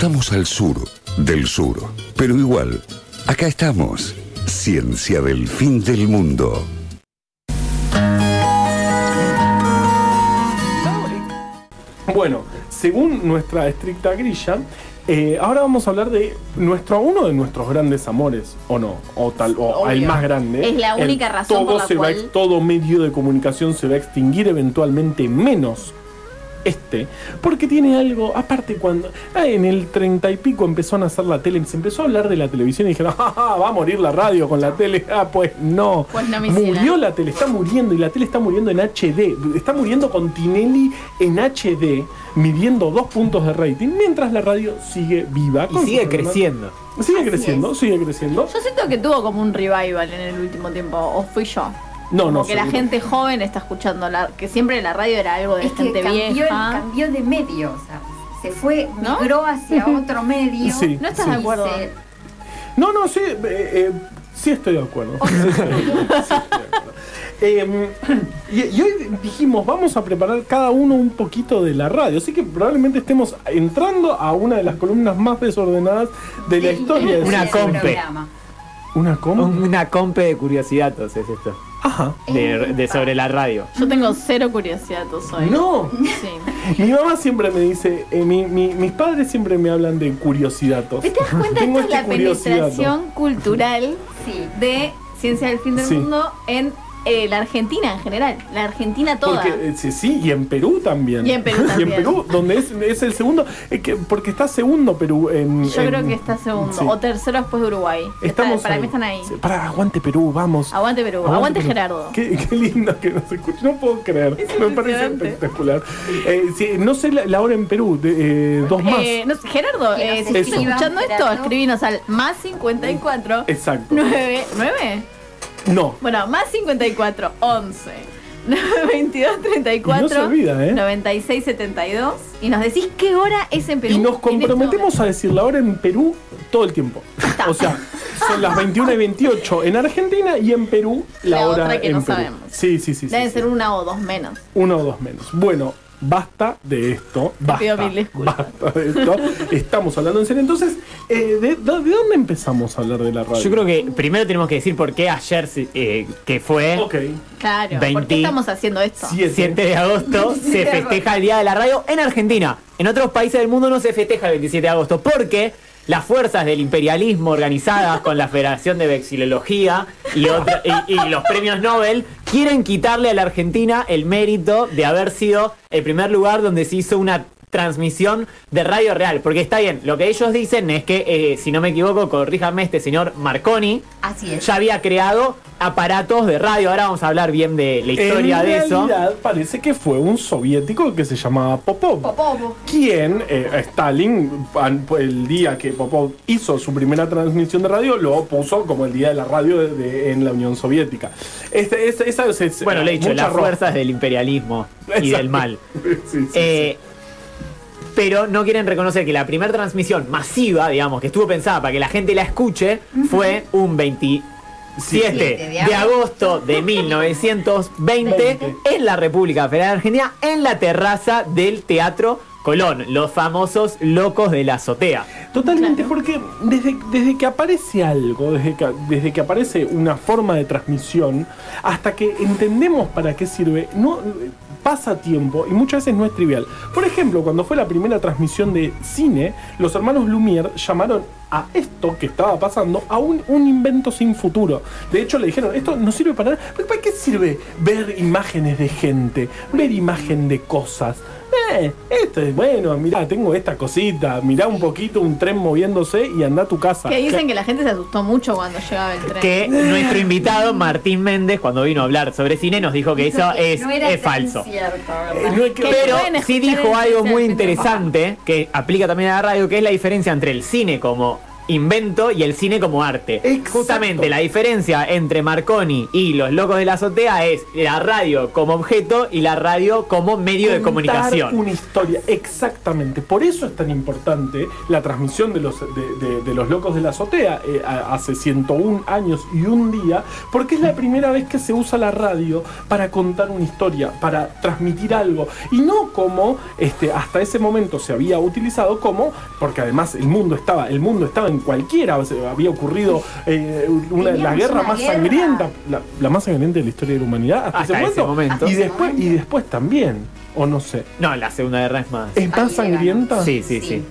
Estamos al sur del sur, pero igual, acá estamos. Ciencia del fin del mundo. Bueno, según nuestra estricta grilla, eh, ahora vamos a hablar de nuestro uno de nuestros grandes amores, o no, o tal, o Obvio. el más grande. Es la El única razón todo por la se va cual- todo medio de comunicación se va a extinguir eventualmente, menos este, porque tiene algo, aparte cuando ah, en el treinta y pico empezó a nacer la tele, se empezó a hablar de la televisión y dijeron, "Ja, ja, va a morir la radio con la tele, ah, pues no, Pues no, murió la tele, está muriendo y la tele está muriendo en HD, está muriendo con Tinelli en HD, midiendo dos puntos de rating, mientras la radio sigue viva. Y sigue creciendo. Sigue Así creciendo, es. sigue creciendo. Yo siento que tuvo como un revival en el último tiempo, o fui yo. No, como no, que la gente joven está escuchando, la, que siempre la radio era algo de Es que gente cambió, vieja. cambió de medio, o sea, se fue, ¿No? migró hacia otro medio. Sí, ¿No estás sí. de acuerdo? Se- No, no, sí, eh, eh, sí estoy de acuerdo. Sí estoy de. Eh, y, y hoy dijimos, vamos a preparar cada uno un poquito de la radio, así que probablemente estemos entrando a una de las columnas más desordenadas de la historia. de Una compe. programa. ¿Una cómo? Una compe de curiosidades es esto. Ajá. De, de sobre la radio. Yo tengo cero curiosidad hoy. No, Sí. mi mamá siempre me dice, eh, mi- mi- mis padres siempre me hablan de curiosidades. ¿Te das cuenta? Tengo Esto es este la curiosidad. penetración cultural Sí. de Ciencia del Fin del Sí. Mundo en eh, la Argentina en general. La Argentina toda. Porque, eh, sí, sí, y en Perú también. Y en Perú también. Y en Perú, donde es, es el segundo, es que, porque está segundo Perú en... Yo en- creo que está segundo. sí. O tercero después de Uruguay. Está- Estamos para ahí. mí están ahí. Sí, Para, aguante Perú, vamos. Aguante Perú. Aguante, Perú. Gerardo. Qué, qué lindo que nos escuche. No puedo creer. Es Me parece espectacular. Eh, sí, no sé la, la hora en Perú. de, eh, dos más. Eh, no Gerardo, eh, si estás escuchando esto, escribinos al más 54 Exacto. 9 9 No. Bueno, más 54 11 922 34 Y no se olvida, ¿eh? 96 72 y nos decís qué hora es en Perú. Y nos este comprometemos a decir la hora en Perú todo el tiempo. O sea, son las 21 y 28 en Argentina y en Perú la, La hora otra que en no Perú. sabemos. Sí, sí, sí. Deben sí. ser una o dos menos. Uno o dos menos. Bueno, basta de esto. Basta, pido mil disculpas. basta de esto. Estamos hablando en serio. Entonces, eh, ¿de, de dónde empezamos a hablar de la radio? Yo creo que primero tenemos que decir por qué ayer, eh, que fue Ok. Claro. ¿Por 20. qué estamos haciendo esto? Siete. 7 de agosto, se festeja el Día de la Radio en Argentina. En otros países del mundo no se festeja el 27 de agosto porque las fuerzas del imperialismo organizadas con la Federación de Vexilología y, otra- y- y los premios Nobel quieren quitarle a la Argentina el mérito de haber sido el primer lugar donde se hizo una transmisión de radio real. Porque está bien, lo que ellos dicen es que, eh, si no me equivoco, corríjame este señor Marconi, Así es. ya había creado aparatos de radio. Ahora vamos a hablar bien de la historia de eso. En realidad parece que fue un soviético que se llamaba Popov. Popov. Quien eh, Stalin, el día que Popov hizo su primera transmisión de radio, lo puso como el día de la radio en la Unión Soviética. Este, bueno, le he dicho, las fuerzas del imperialismo y del mal. Eh, pero no quieren reconocer que la primera transmisión masiva, digamos, que estuvo pensada para que la gente la escuche, fue un 20, 7 de, agosto de 1920 en la República Federal Argentina, en la terraza del Teatro Colón, los famosos locos de la azotea. Totalmente, porque desde, desde que aparece algo, desde que, desde que aparece una forma de transmisión, hasta que entendemos para qué sirve, pasa tiempo y muchas veces no es trivial. Por ejemplo, cuando fue la primera transmisión de cine, los hermanos Lumière llamaron a esto que estaba pasando a un, un invento sin futuro. De hecho, le dijeron, esto no sirve para nada. ¿Pero ¿Para qué sirve ver imágenes de gente? Ver imagen de cosas. Eh, esto es bueno, mirá, tengo esta cosita, mirá un poquito un tren moviéndose y anda a tu casa. Que dicen que la gente se asustó mucho cuando llegaba el tren. Que nuestro invitado Martín Méndez, cuando vino a hablar sobre cine, nos dijo que eso es, no era es tan falso. cierto, Eh, ¿verdad? no es que- Que Pero sí dijo algo muy interesante que aplica también a la radio, que es la diferencia entre el cine como invento y el cine como arte. Exacto. Justamente la diferencia entre Marconi y los locos de la azotea es la radio como objeto y la radio como medio de comunicación. Una historia, exactamente. Por eso es tan importante la transmisión de los, de, de- de los locos de la azotea eh, hace 101 años y un día, porque es la primera vez que se usa la radio para contar una historia, para transmitir algo. Y no como este, hasta ese momento se había utilizado como, porque además el mundo estaba, el mundo estaba en cualquiera, o sea, había ocurrido eh, una, la Teníamos guerra una más guerra. sangrienta, la, la más sangrienta de la historia de la humanidad hasta, Hasta ese ese momento. Y después, y después también, o no sé. No, la Segunda Guerra es más. ¿Es más sangrienta? Sí, sí, Sí. sí.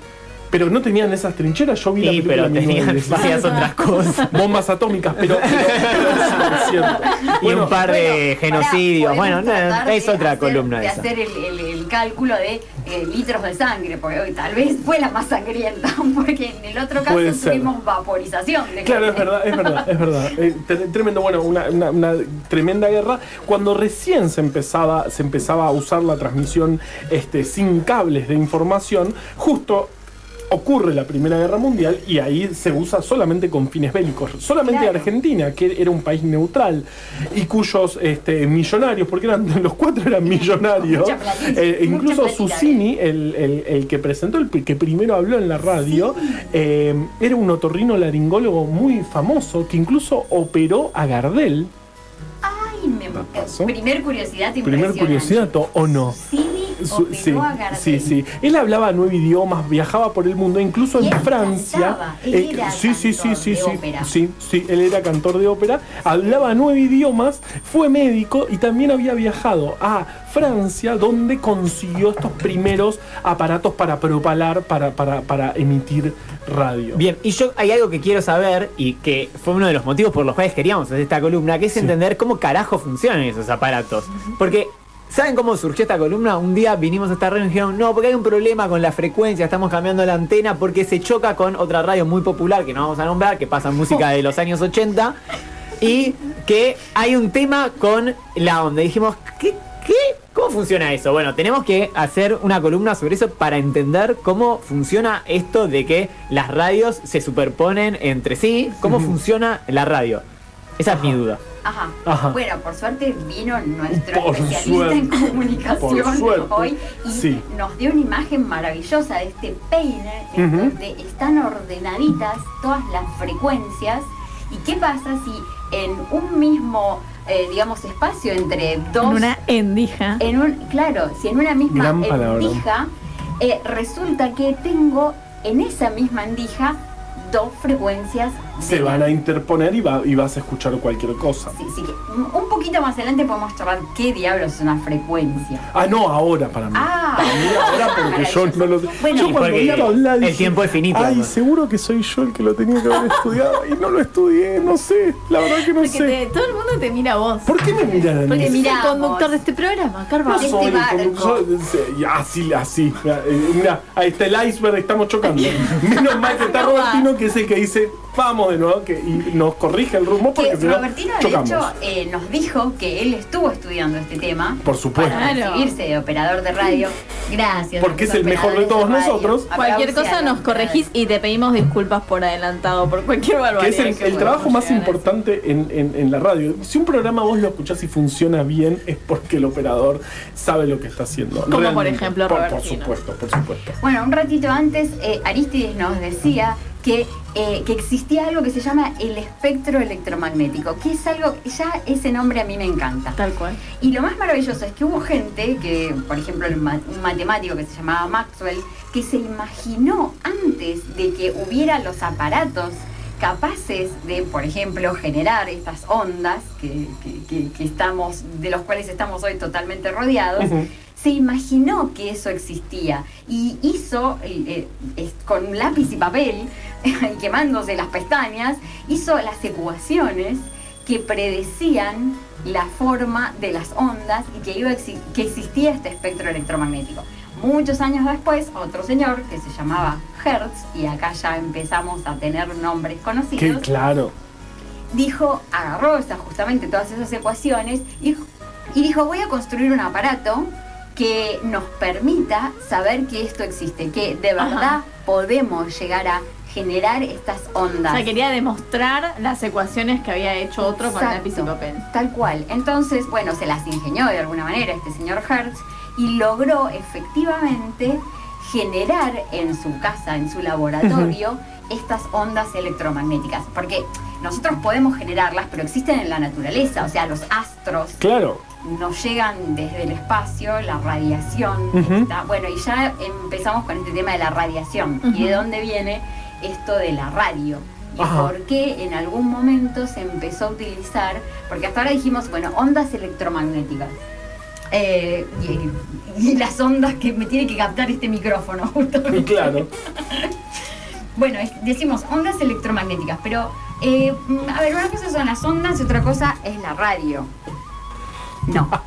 Pero no tenían esas trincheras. Yo vi la Sí, película pero tenían 1916. hacías otras cosas. bombas atómicas, pero, pero, pero sí, es cierto. Y Bueno, un par de Bueno, genocidios. Bueno, no, es otra hacer- columna de esa. hacer el, el- el cálculo de eh, litros de sangre, porque hoy tal vez fue la más sangrienta, porque en el otro caso Puede ser. tuvimos vaporización. De Claro, es verdad, es verdad, es verdad. Eh, tre- tremendo, bueno, una, una- una tremenda guerra. Cuando recién se empezaba, se empezaba a usar la transmisión este, sin cables de información, justo ocurre la Primera Guerra Mundial y ahí se usa solamente con fines bélicos. Solamente Claro. Argentina, que era un país neutral y cuyos este, millonarios, porque eran los cuatro eran millonarios, eh, incluso Susini, el, el- el que presentó, el que primero habló en la radio, eh, era un otorrino laringólogo muy famoso que incluso operó a Gardel. Ay, me, primer curiosidad Primer curiosidad, ¿o- ¿o no? Susini Su- operó sí, a Gardel. sí, sí. Él hablaba nueve idiomas, viajaba por el mundo, incluso Y en él Francia. él era sí, sí, sí, sí, sí, ópera. sí, sí, él era cantor de ópera, hablaba nueve idiomas, fue médico y también había viajado a Francia, donde consiguió estos primeros aparatos para propalar, para, para, para emitir radio. Bien, y yo hay algo que quiero saber y que fue uno de los motivos por los cuales queríamos hacer esta columna, que es Sí. entender cómo carajo funcionan esos aparatos. Porque, ¿saben cómo surgió esta columna? Un día vinimos a esta radio y dijeron, no, porque hay un problema con la frecuencia, estamos cambiando la antena porque se choca con otra radio muy popular que no vamos a nombrar, que pasa música de los años 80, y que hay un tema con la onda. Y dijimos, ¿qué? ¿Qué? ¿Cómo funciona eso? Bueno, tenemos que hacer una columna sobre eso para entender cómo funciona esto de que las radios se superponen entre sí. ¿Cómo funciona la radio? Esa es mi duda. Ajá. Ajá. Bueno, por suerte vino nuestro Por especialista en comunicación hoy y Sí. nos dio una imagen maravillosa de este peine en donde están ordenaditas todas las frecuencias. ¿Y qué pasa si en un mismo, eh, digamos, espacio entre dos... En una endija. en un, claro, si en una misma endija eh, resulta que tengo en esa misma endija dos frecuencias. Se van a interponer y, va- y vas a escuchar cualquier cosa. Sí, sí, que un poquito más adelante podemos charlar qué diablos es una frecuencia. Ah, no, ahora para mí. Ah. para mí ahora porque yo no lo Bueno, yo cuando vi a hablar el dije, tiempo es finito, Ay, además". seguro que soy yo el que lo tenía que haber estudiado y no lo estudié, no sé. La verdad que no Porque sé. te- todo el mundo te mira a vos. ¿Por qué me miran a mí? Porque sos el conductor de este programa, Carva. No este soy el barco. conductor, yo- así, así. Mira, ahí está el iceberg, estamos chocando. Menos mal que está Robertino, que es el que dice, vamos de nuevo, que, y nos corrige el rumbo porque que si no, Robertino de hecho eh, nos dijo que él estuvo estudiando este tema Por supuesto. para Claro. recibirse de operador de radio. Gracias. Porque es el mejor de todos nosotros. Cualquier cosa nos corregís y te pedimos disculpas por adelantado, por cualquier Que barbaridad. es el, que el trabajo más importante en, en- en la radio. Si un programa vos lo escuchás y funciona bien, es porque el operador sabe lo que está haciendo. Como por ejemplo por, por supuesto, por supuesto. Bueno, un ratito antes, eh, Aristides nos decía que, eh, que existía algo que se llama el espectro electromagnético, que es algo, ya ese nombre a mí me encanta. Tal cual. Y lo más maravilloso es que hubo gente, que por ejemplo el ma- un matemático que se llamaba Maxwell, que se imaginó antes de que hubiera los aparatos capaces de, por ejemplo, generar estas ondas que, que- que- que estamos, de los cuales estamos hoy totalmente rodeados, se imaginó que eso existía y hizo, eh, eh, con lápiz y papel, y quemándose las pestañas, hizo las ecuaciones que predecían la forma de las ondas y que, iba que existía este espectro electromagnético. Muchos años después, otro señor que se llamaba Hertz, y acá ya empezamos a tener nombres conocidos, claro. dijo, agarró esas, justamente todas esas ecuaciones y, y dijo, voy a construir un aparato que nos permita saber que esto existe, que de verdad Ajá. podemos llegar a generar estas O ondas. sea, quería demostrar las ecuaciones que había hecho otro con Exacto, lápiz y papel. Tal cual. Entonces, bueno, se las ingenió de alguna manera este señor Hertz y logró efectivamente generar en su casa, en su laboratorio, estas ondas electromagnéticas. Porque nosotros podemos generarlas, pero existen en la naturaleza. O sea, los astros Claro. nos llegan desde el espacio, la radiación. Está- bueno, y ya empezamos con este tema de la radiación. ¿Y de dónde viene esto de la radio? Y Ajá. por qué en algún momento se empezó a utilizar, porque hasta ahora dijimos, bueno, ondas electromagnéticas. Eh, y, y las ondas que me tiene que captar este micrófono, justamente. Claro. Bueno, decimos ondas electromagnéticas, pero eh, a ver, una cosa son las ondas y otra cosa es la radio. No.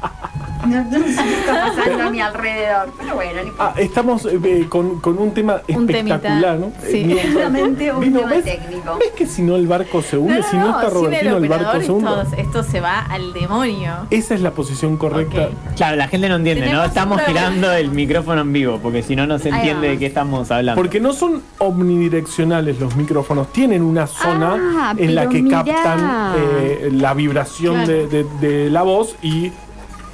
No, no sé qué está pasando a mi alrededor, pero bueno, no importa. Ah, estamos eh, con, con un tema Un temita. espectacular, ¿no? Sí. Eh, mientras- un Vino, tema ¿ves? técnico. ¿Ves que si no el barco se hunde? si no está Robertino, el, barco se hunde. esto, esto se va al demonio. Esa es la posición correcta. Claro, la gente no entiende, ¿no? Estamos un girando el micrófono en vivo, porque si no, no se entiende de qué estamos hablando. Porque no son omnidireccionales los micrófonos, tienen una zona Ah, en la que mirá. captan eh, la vibración Claro. de, de- de la voz y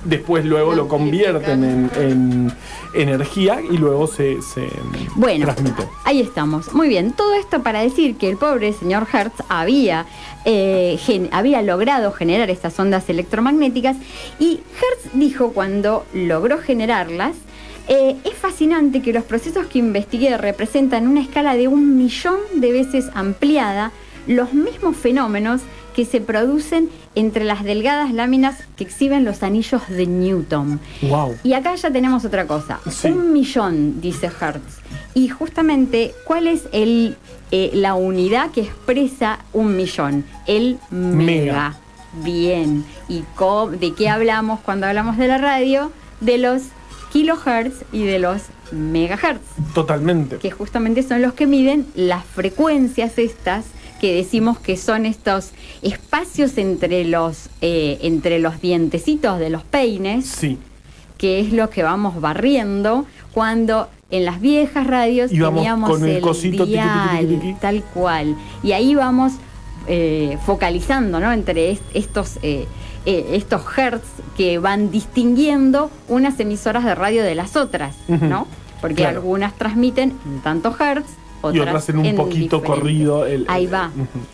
después luego lo convierten en, en energía y luego se, se Bueno, transmite. ahí estamos. Muy bien, todo esto para decir que el pobre señor Hertz había, eh, gen- había logrado generar estas ondas electromagnéticas y Hertz dijo cuando logró generarlas, eh, es fascinante que los procesos que investigué representan una escala de un millón de veces ampliada los mismos fenómenos que se producen entre las delgadas láminas que exhiben los anillos de Newton. Wow. Y acá ya tenemos otra cosa. Sí. Un millón, dice Hertz. Y justamente, ¿cuál es el, eh, la unidad que expresa un millón? El mega. Mega. Bien. ¿Y de qué hablamos cuando hablamos de la radio? De los kilohertz y de los megahertz, Totalmente. que justamente son los que miden las frecuencias estas que decimos que son estos espacios entre los, eh, entre los dientecitos de los peines Sí. que es lo que vamos barriendo cuando en las viejas radios Y vamos teníamos con el el, cosito, tiqui, dial, tiqui, tiqui. tal cual. Y ahí vamos eh, focalizando, ¿no? Entre est- estos, eh, eh, estos hertz que van distinguiendo unas emisoras de radio de las otras. ¿no? Porque Claro. algunas transmiten en tanto hertz, otras Y otras en un poquito corrido. el- Ahí el- va.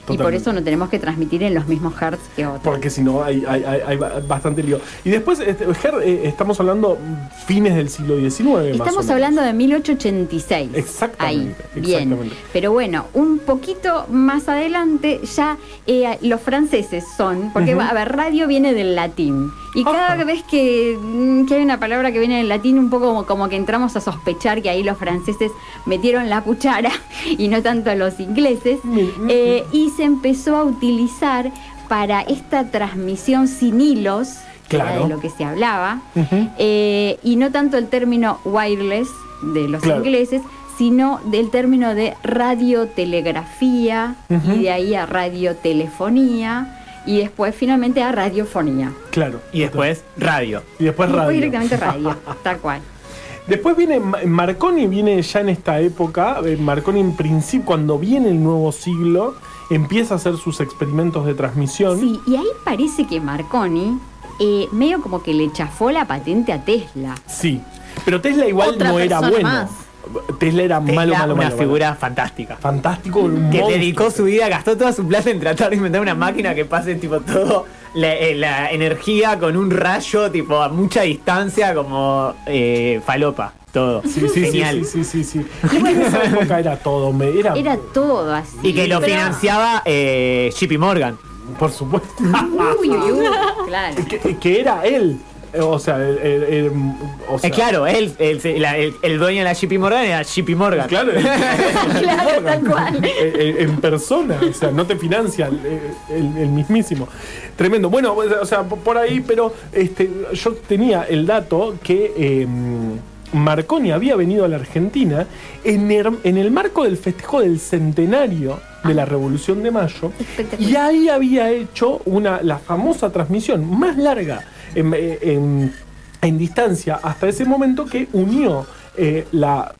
Y por eso no tenemos que transmitir en los mismos hertz que otras. Porque si no hay, hay- hay- hay ba- bastante lío. Y después, este, eh, estamos hablando fines del siglo XIX, más o Estamos menos. hablando de 1886. Exactamente, Ahí, bien. exactamente. Pero bueno, un poquito más adelante ya eh, los franceses son, porque Ujú. a ver, radio viene del latín. Y cada vez que, mm, que hay una palabra que viene del latín, un poco como, como que entramos a sospechar que ahí los franceses metieron la cuchara y no tanto los ingleses. Eh, y se empezó a utilizar para esta transmisión sin hilos, que era de lo que se hablaba, eh, y no tanto el término wireless de los Claro. ingleses, sino del término de radiotelegrafía y de ahí a radiotelefonía y después finalmente a radiofonía. Claro. Y después, radio. Y después Y radio. después directamente radio, tal cual. Después viene Ma- Marconi, viene ya en esta época. eh, Marconi, en principio, cuando viene el nuevo siglo, empieza a hacer sus experimentos de transmisión. Sí, y ahí parece que Marconi eh, medio como que le chafó la patente a Tesla. Sí. Pero Tesla igual Otra no era bueno. más. Tesla era Tesla, malo, malo, una malo. figura fantástica. Fantástico. un Que monstruo. dedicó su vida, gastó toda su plata en tratar de inventar una máquina que pase tipo todo la, eh, la energía con un rayo tipo a mucha distancia como eh, falopa. Todo. Sí, sí, sí, Genial. sí, sí, sí, sí. Y en esa época era todo. me- Era, Era todo así. Y que lo Pero- financiaba eh, JP Morgan. por supuesto. Uy, uy, uy, claro. que, que era él. O sea, el, el- el- o sea, Eh, claro, él, el, la- el- el dueño de la JP Morgan era JP Morgan. Claro, el- Claro, tal cual. Eh, eh, en persona, o sea, no te financia el, el- el mismísimo. Tremendo. Bueno, o sea, por ahí, pero este, yo tenía el dato que eh, Marconi había venido a la Argentina en el, en el marco del festejo del centenario de la Revolución de Mayo y ahí había hecho una, la famosa transmisión más larga en, en- en distancia hasta ese momento que unió eh, la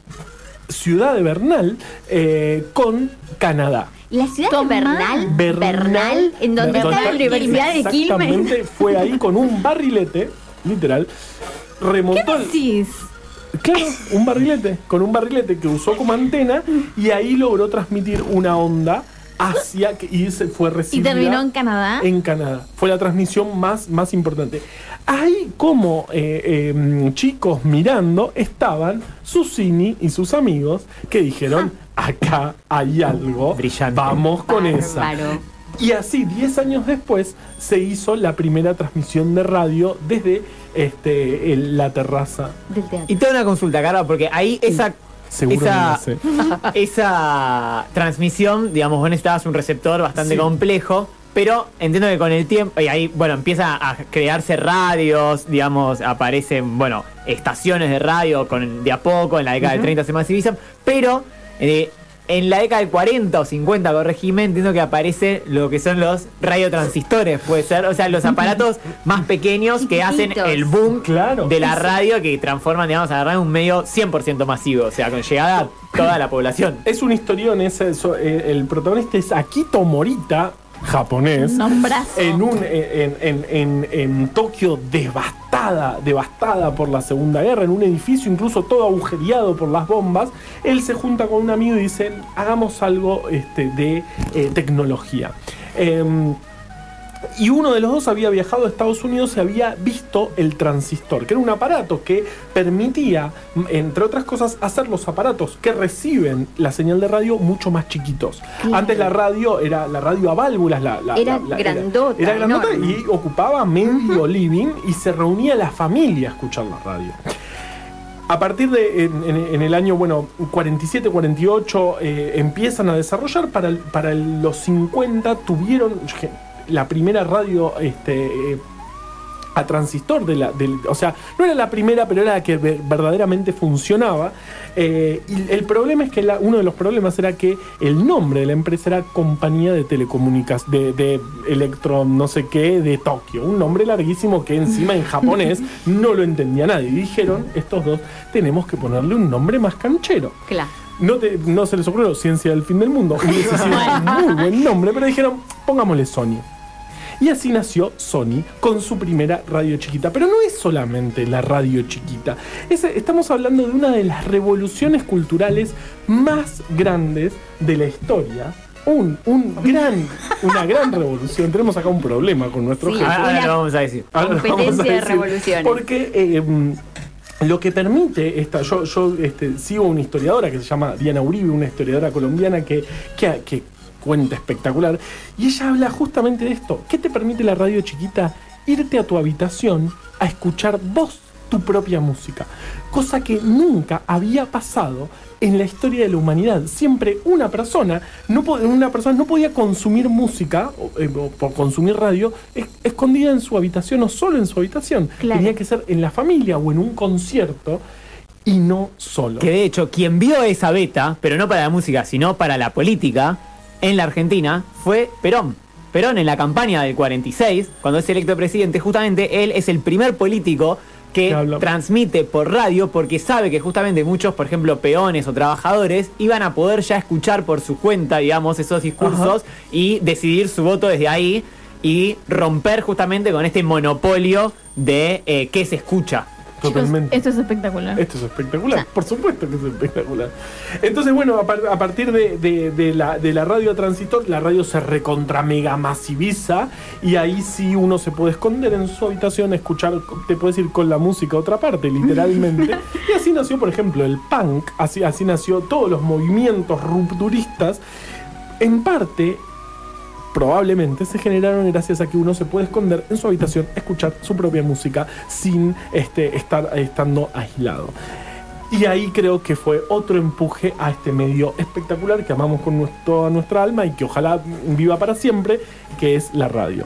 ciudad de Bernal eh, con Canadá. La ciudad Tomás. de Bernal, Bernal, Bernal, en donde Bernal, está la Universidad de Quilmes. Exactamente, fue ahí con un barrilete, literal, remontó el- Sí. Claro, un barrilete, con un barrilete que usó como antena y ahí logró transmitir una onda hacia que- y se fue Y recibida terminó en Canadá. en Canadá. Fue la transmisión más, más importante. Ahí como eh, eh, chicos mirando estaban Susini y sus amigos que dijeron, acá hay algo, Brillante. vamos con esa. Y así, 10 años después, se hizo la primera transmisión de radio desde este, el- la terraza. Del teatro. Y tengo una consulta, Carla, porque ahí esa. Seguro esa, no esa transmisión, digamos, vos necesitabas un receptor bastante Sí. complejo, pero entiendo que con el tiempo, y ahí, bueno, empieza a crearse radios, digamos, aparecen, bueno, estaciones de radio con, de a poco, en la década del 30 se masivizan, pero eh, en la década del 40 o 50, corregime, entiendo que aparece lo que son los radiotransistores, puede ser, o sea, los aparatos más pequeños que hacen el boom Claro. de la radio que transforman, digamos, a la radio en un medio 100% masivo, o sea, con llegada a toda la población. Es un historión, es eso, eh, el protagonista es Akito Morita, japonés. Nombrazo. En, un, en, en, en, en Tokio devastada, devastada por la Segunda Guerra, en un edificio incluso todo agujereado por las bombas, él se junta con un amigo y dicen, hagamos algo este, de eh, tecnología. Em, y uno de los dos había viajado a Estados Unidos y había visto el transistor, que era un aparato que permitía, entre otras cosas, hacer los aparatos que reciben la señal de radio mucho más chiquitos. Claro. Antes la radio era la radio a válvulas, la, la- Era la- la- grandota, Era, grandota enorme. y ocupaba medio living y se reunía la familia a escuchar la radio. A partir de en, en- en el año bueno 47, 48 eh, empiezan a desarrollar para, para los 50 tuvieron la primera radio este, eh, a transistor de la, o sea, no era la primera, pero era la que ver- verdaderamente funcionaba. Eh, y el problema es que la- uno de los problemas era que el nombre de la empresa era Compañía de Telecomunicaciones, de, de Electro no sé qué, de Tokio. Un nombre larguísimo que encima en japonés no lo entendía nadie. Y dijeron, estos dos, tenemos que ponerle un nombre más canchero. Claro. No, te- no se les ocurrió Ciencia del Fin del Mundo. Hubiese sido un muy buen nombre, pero dijeron, pongámosle Sony. Y así nació Sony con su primera radio chiquita. Pero no es solamente la radio chiquita. Es- estamos hablando de una de las revoluciones culturales más grandes de la historia. Un, un gran, una gran revolución. Tenemos acá un problema con nuestro Sí. jefe. Ahora, lo vamos a decir. Ahora lo Competencia vamos a de decir. revoluciones. Porque eh, mm, lo que permite esta, yo, yo este, sigo una historiadora que se llama Diana Uribe, una historiadora colombiana que, que, que cuenta espectacular, y ella habla justamente de esto. ¿Qué te permite la radio chiquita? Irte a tu habitación a escuchar vos tu propia música, cosa que nunca había pasado en la historia de la humanidad. Siempre una persona no, una persona no podía consumir música o, eh, o por consumir radio es- escondida en su habitación o solo en su habitación. Claro. Tenía que ser en la familia o en un concierto y no solo. Que de hecho, quien vio esa beta, pero no para la música, sino para la política, en la Argentina, fue Perón. Perón en la campaña del 46, cuando es electo presidente, justamente él es el primer político que transmite por radio porque sabe que justamente muchos, por ejemplo, peones o trabajadores iban a poder ya escuchar por su cuenta, digamos, esos discursos y decidir su voto desde ahí y romper justamente con este monopolio de eh, qué se escucha. Chicos, esto es espectacular. Esto es espectacular, por supuesto que es espectacular. Entonces, bueno, a, par- a partir de, de- de la, de la radio a transistor, la radio se recontra mega masiviza y ahí sí uno se puede esconder en su habitación, escuchar, te puedes ir con la música a otra parte, literalmente. y así nació, por ejemplo, el punk, así, así nació todos los movimientos rupturistas. En parte, probablemente se generaron gracias a que uno se puede esconder en su habitación, escuchar su propia música sin este, estar estando aislado. Y ahí creo que fue otro empuje a este medio espectacular que amamos con toda nuestra alma y que ojalá viva para siempre, que es la radio.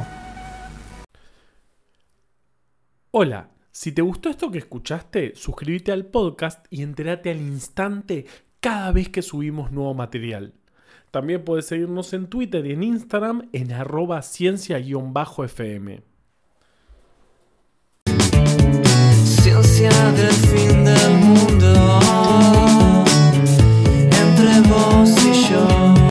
Hola, si te gustó esto que escuchaste, suscríbete al podcast y entérate al instante cada vez que subimos nuevo material. También puedes seguirnos en Twitter y en Instagram en arroba ciencia-fm.